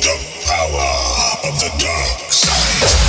the power of the dark side.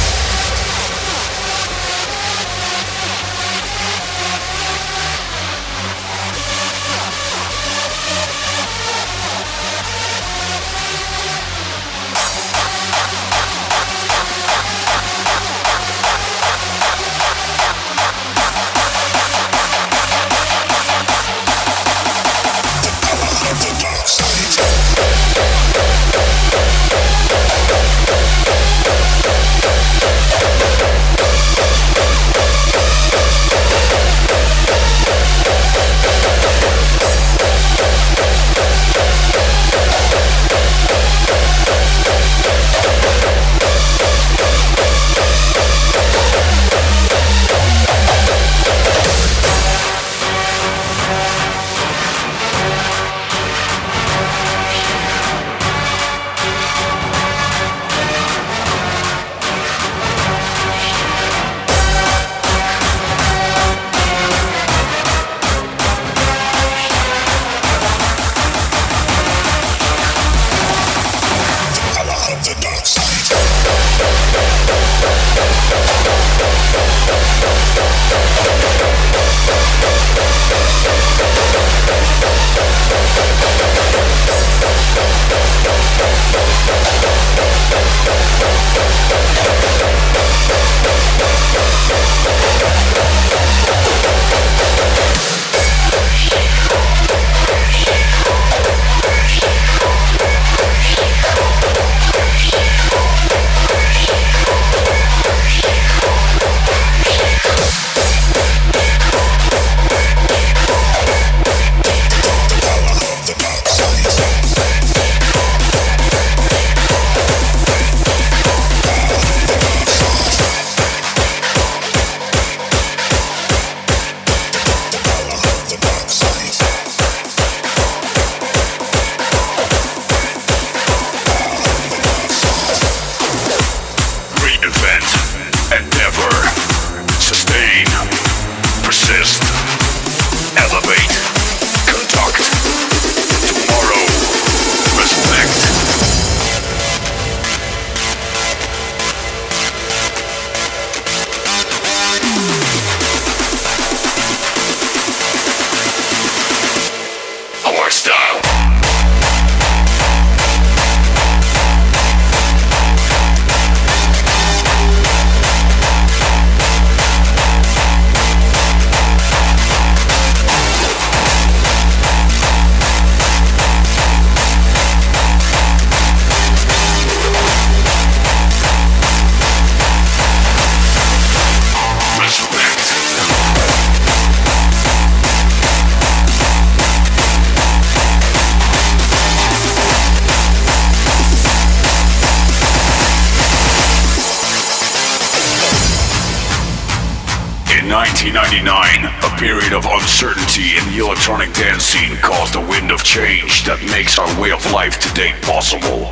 electronic dance scene caused a wind of change that makes our way of life today possible.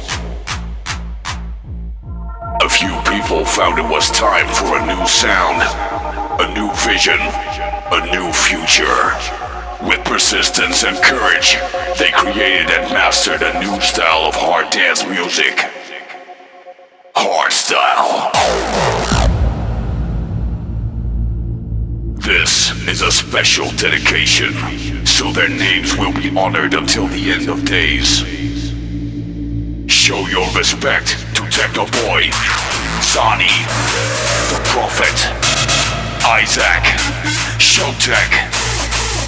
A few people found it was time for a new sound, a new vision, a new future. With persistence and courage, they created and mastered a new style of hard dance music. Hardstyle. This is a special dedication so their names will be honored until the end of days. Show your respect to Technoboy, Zany, the Prophet, Isaac, Showtek,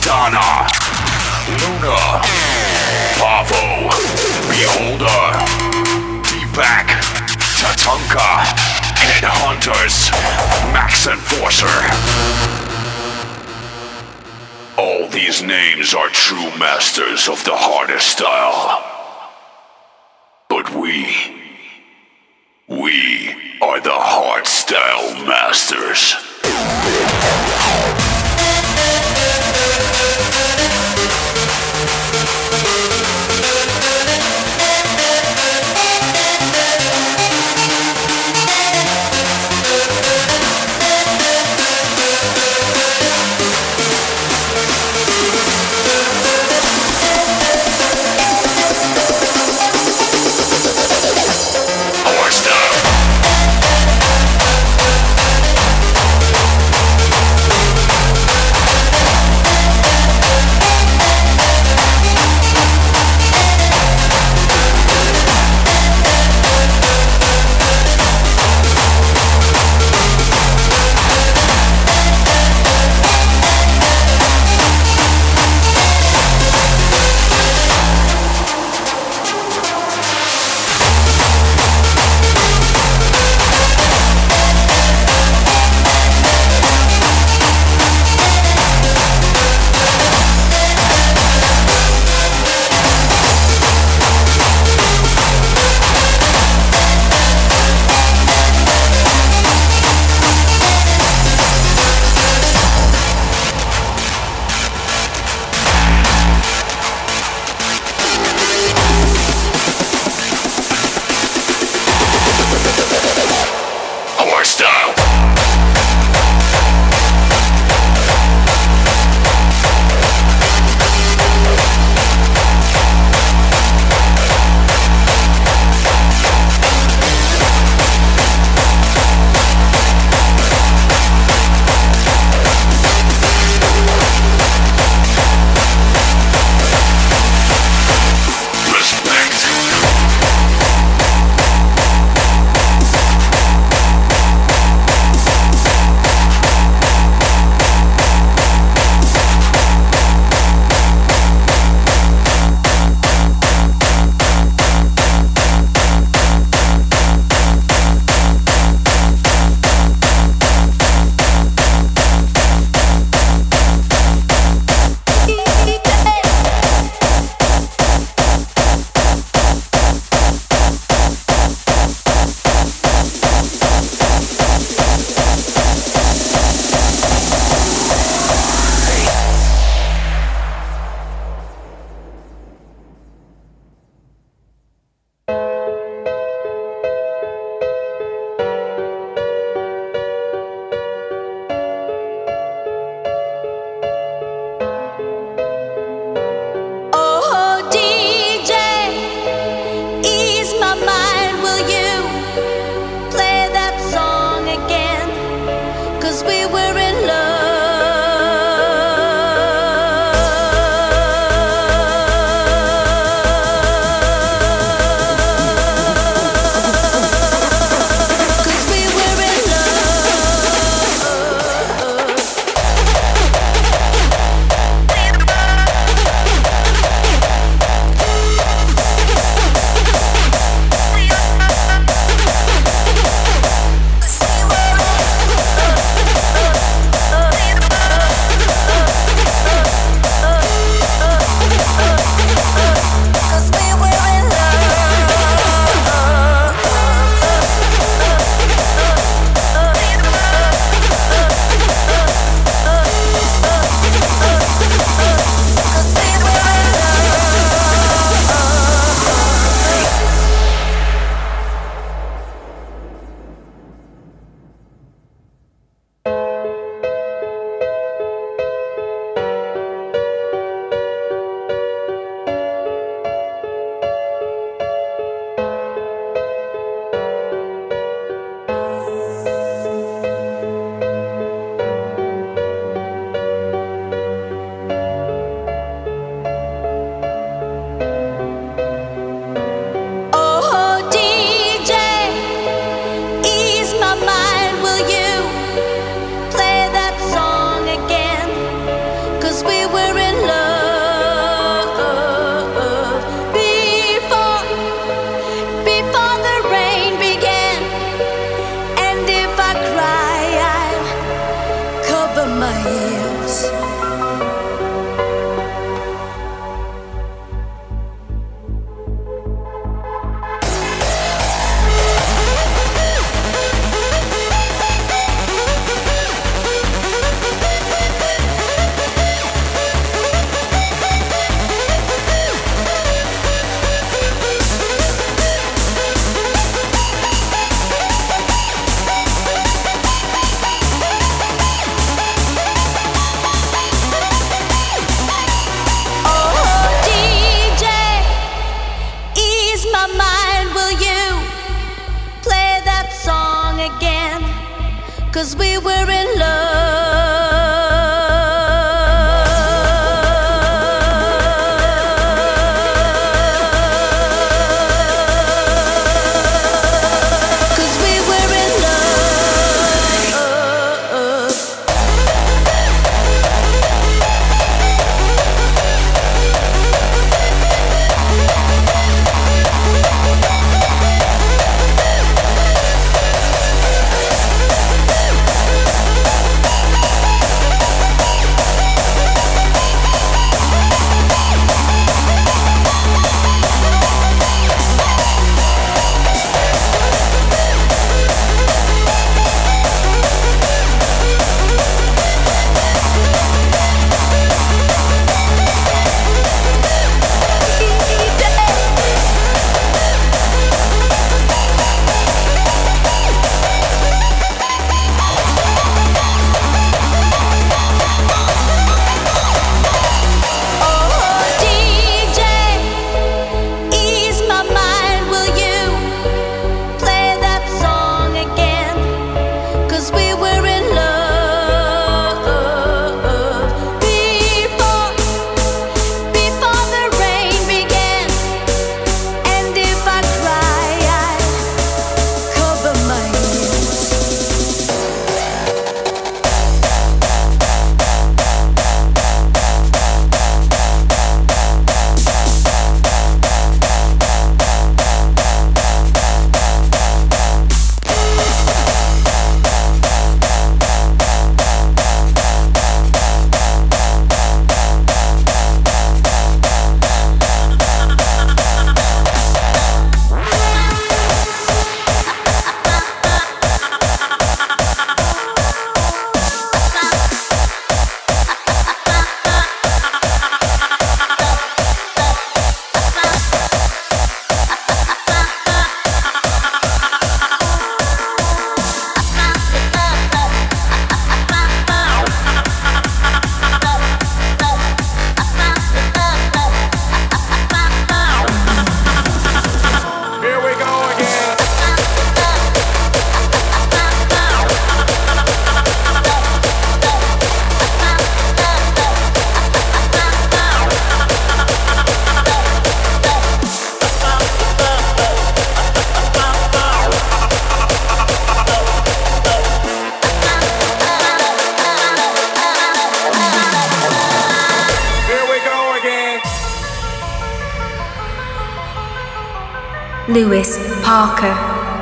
Donna, Luna, Pavo, Beholder, Deepack, Tatanka, Headhunterz, Max Enforcer. These names are true masters of the hardest style. But we, we are the hardstyle masters.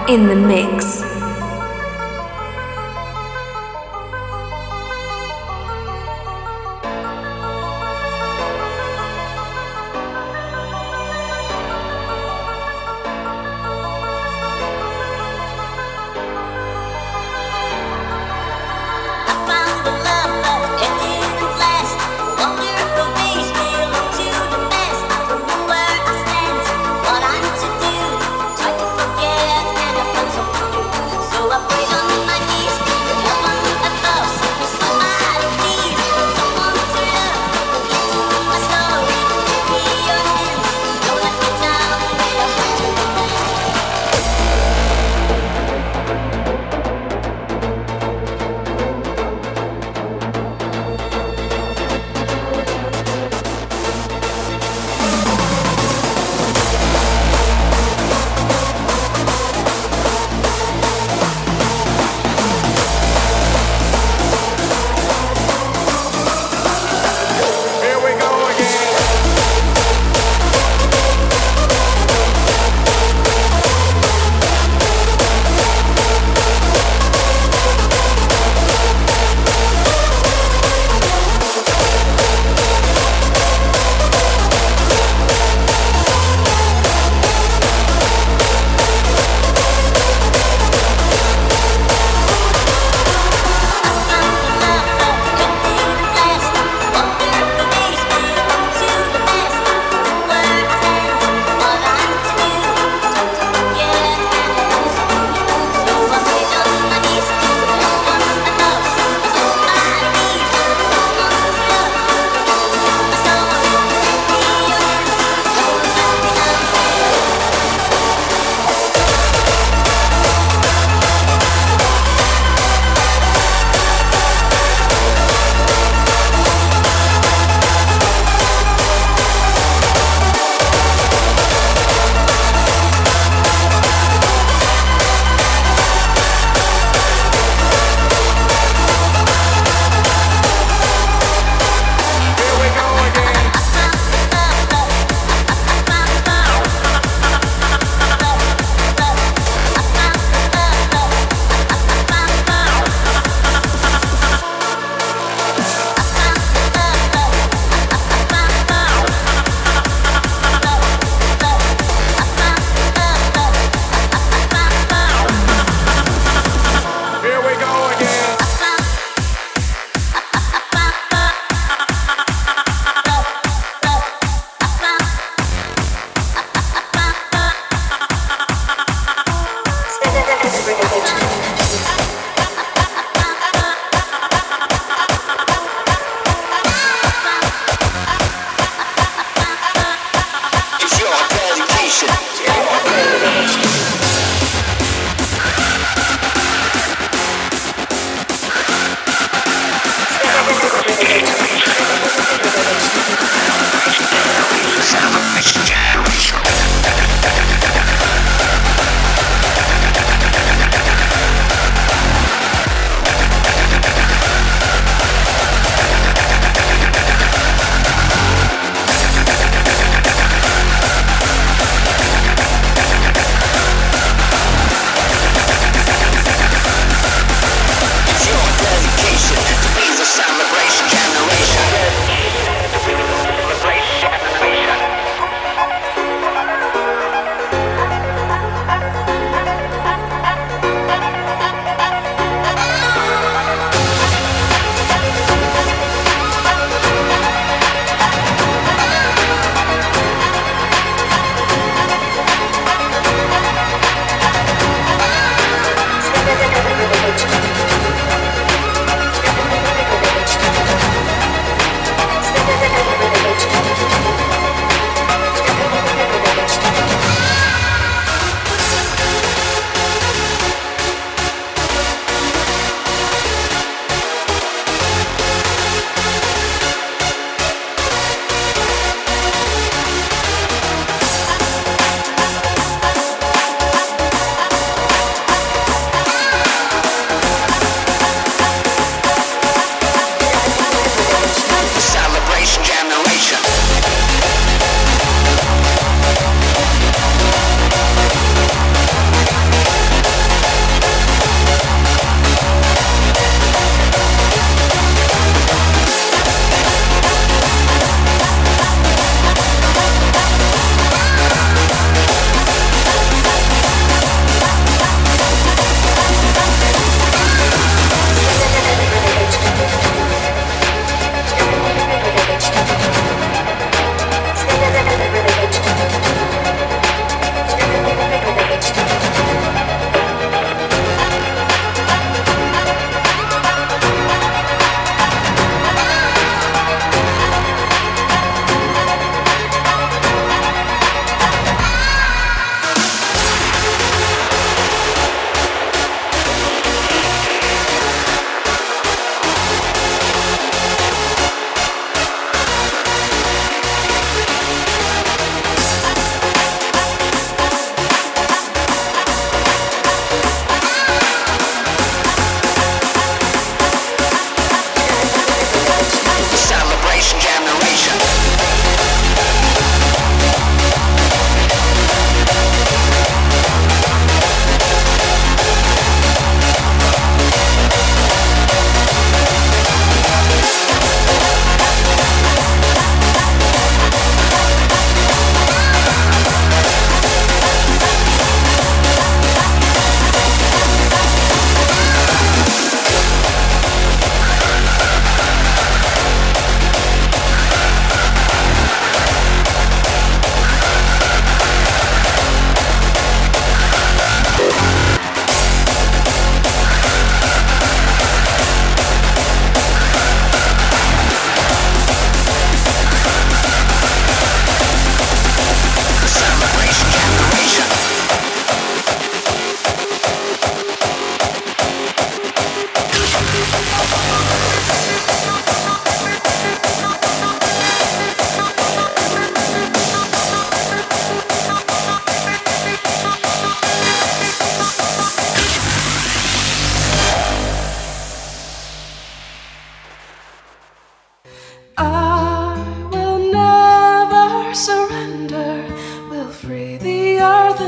In the mix.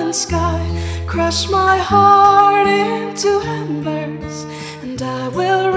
And sky, crush my heart into embers, and I will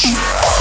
Session.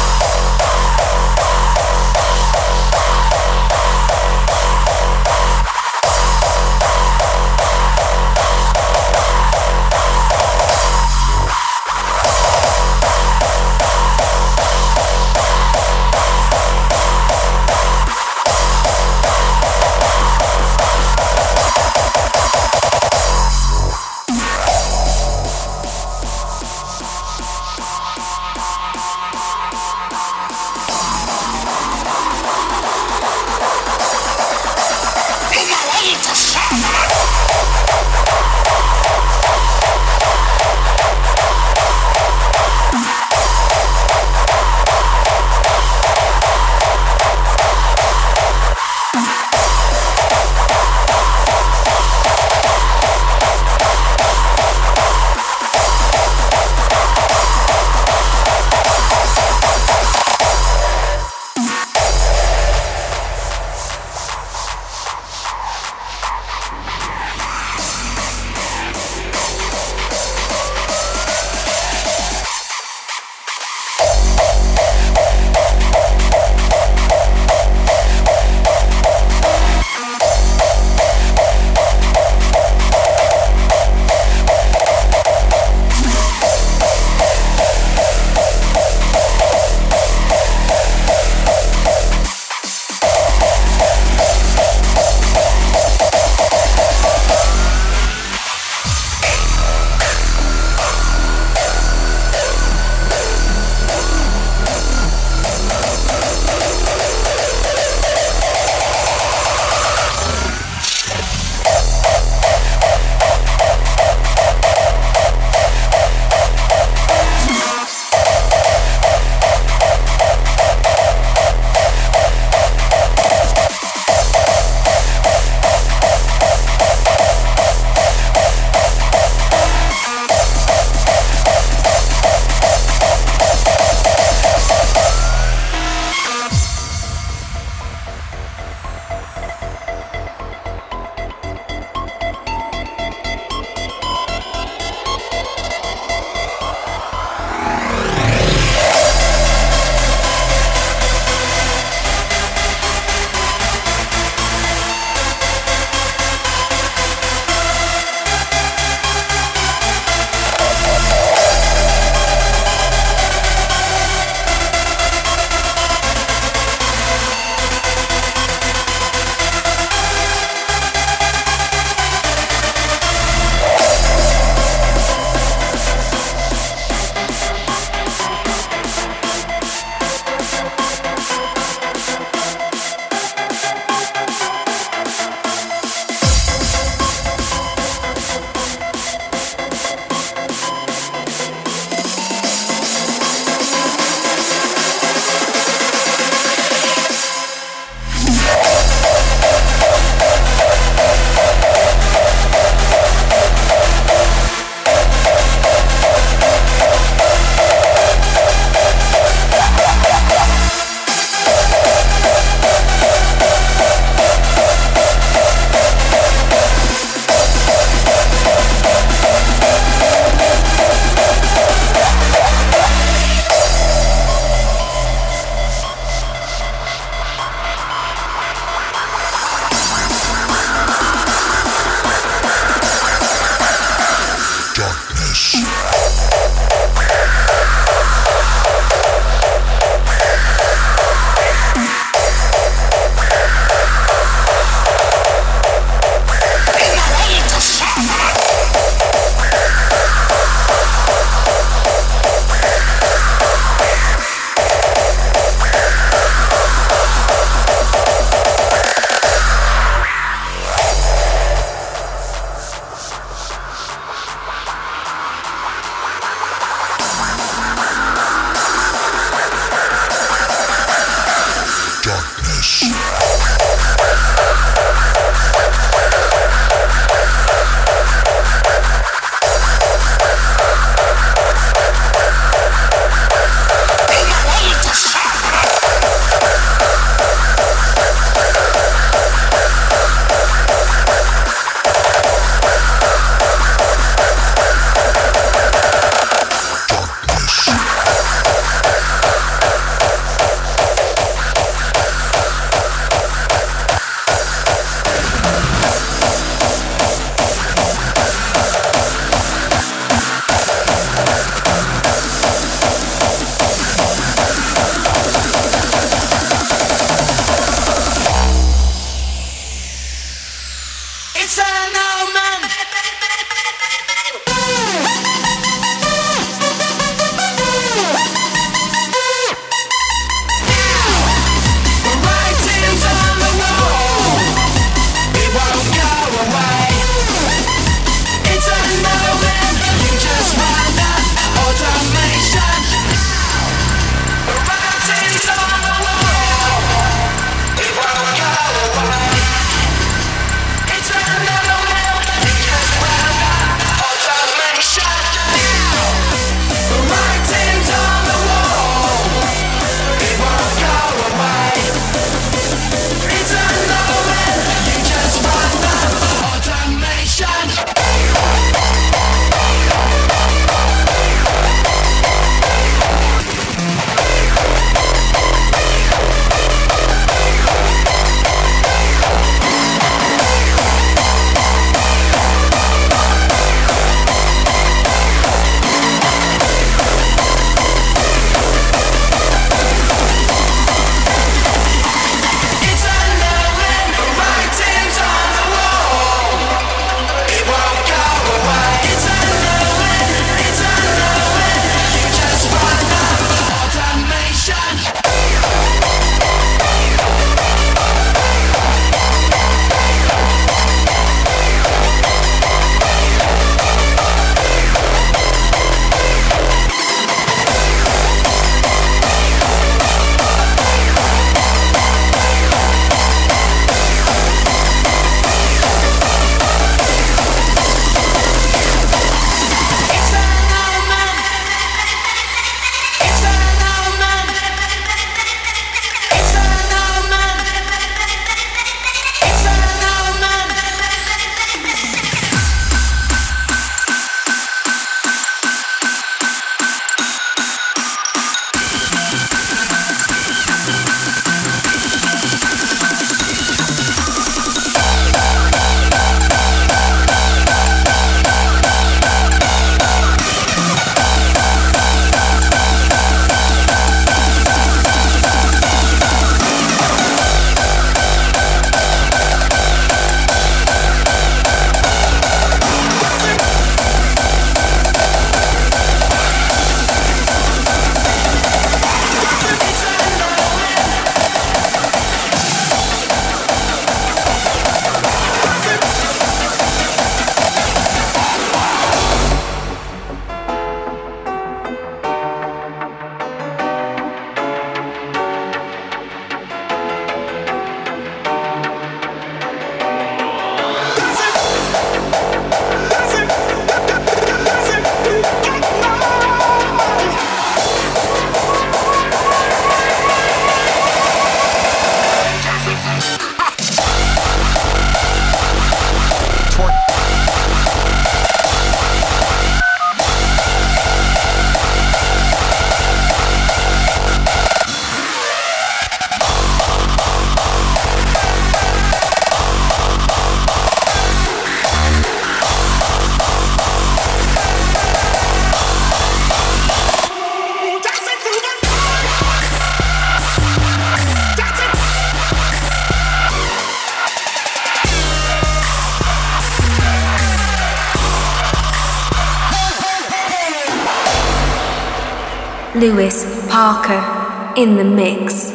In the mix.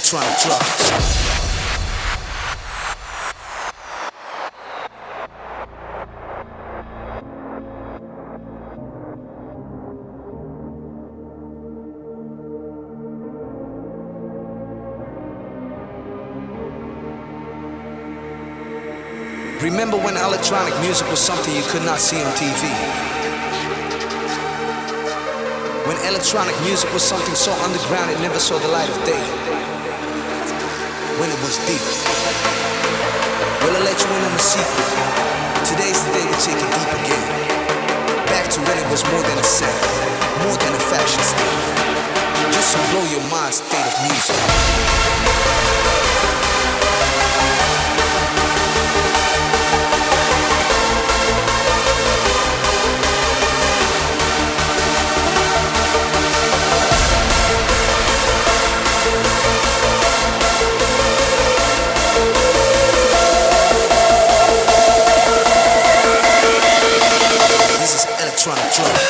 Electronic drugs. Remember when electronic music was something you could not see on TV? When electronic music was something so underground it never saw the light of day? When it was deep. Will I let you in on a secret? Today's the day we take it deep again. Back to when it was more than a set, more than a fashion statement. Just to blow your mind state of music. Electronic drugs.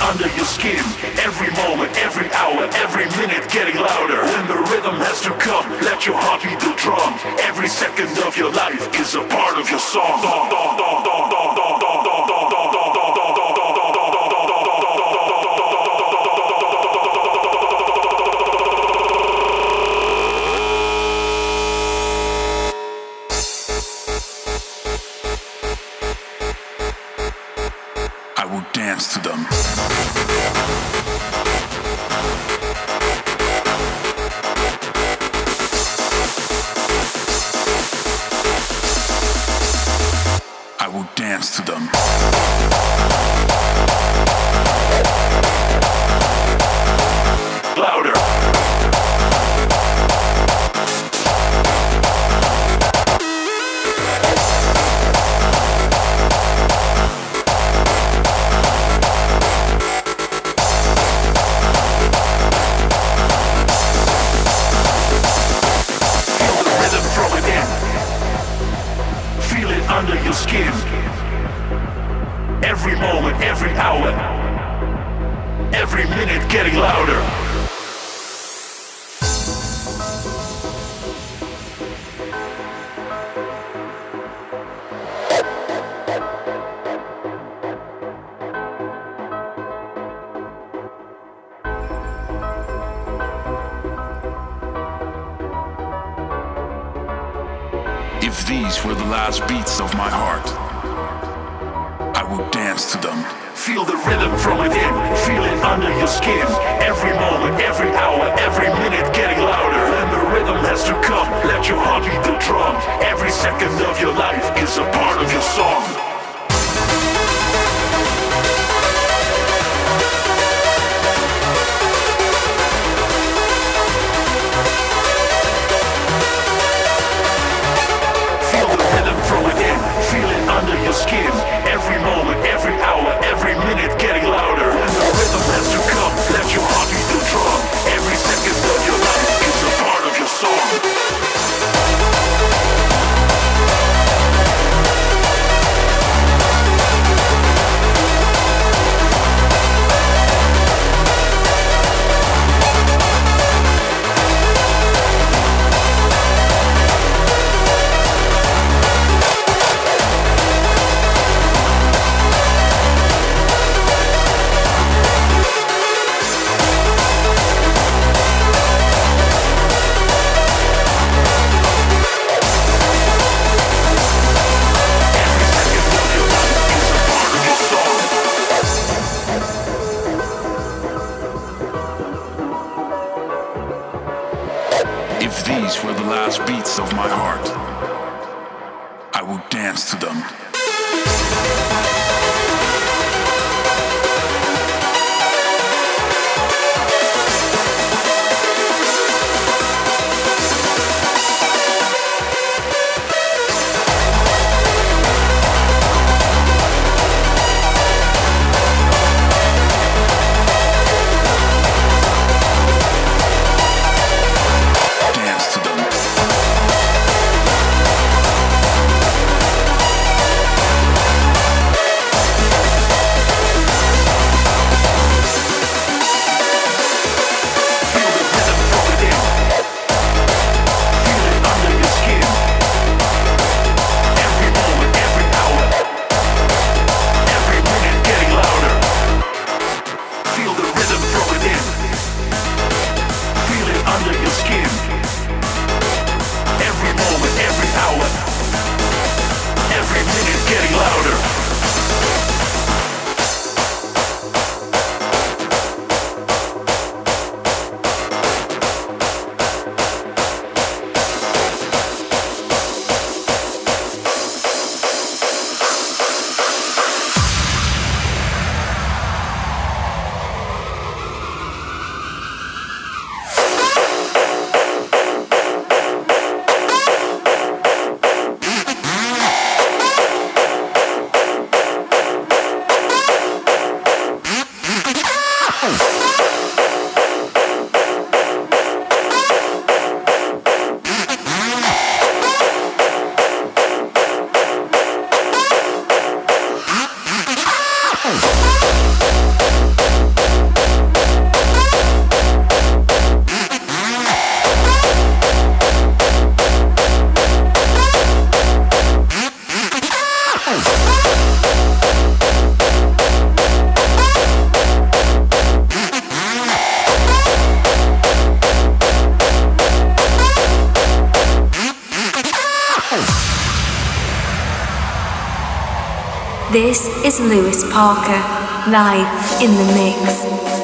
Under your skin. Every moment, every hour, every minute getting louder. When the rhythm has to come, let your heart beat the drum. Every second of your life is a part of your song. Is a is Luis Parker, live in the mix.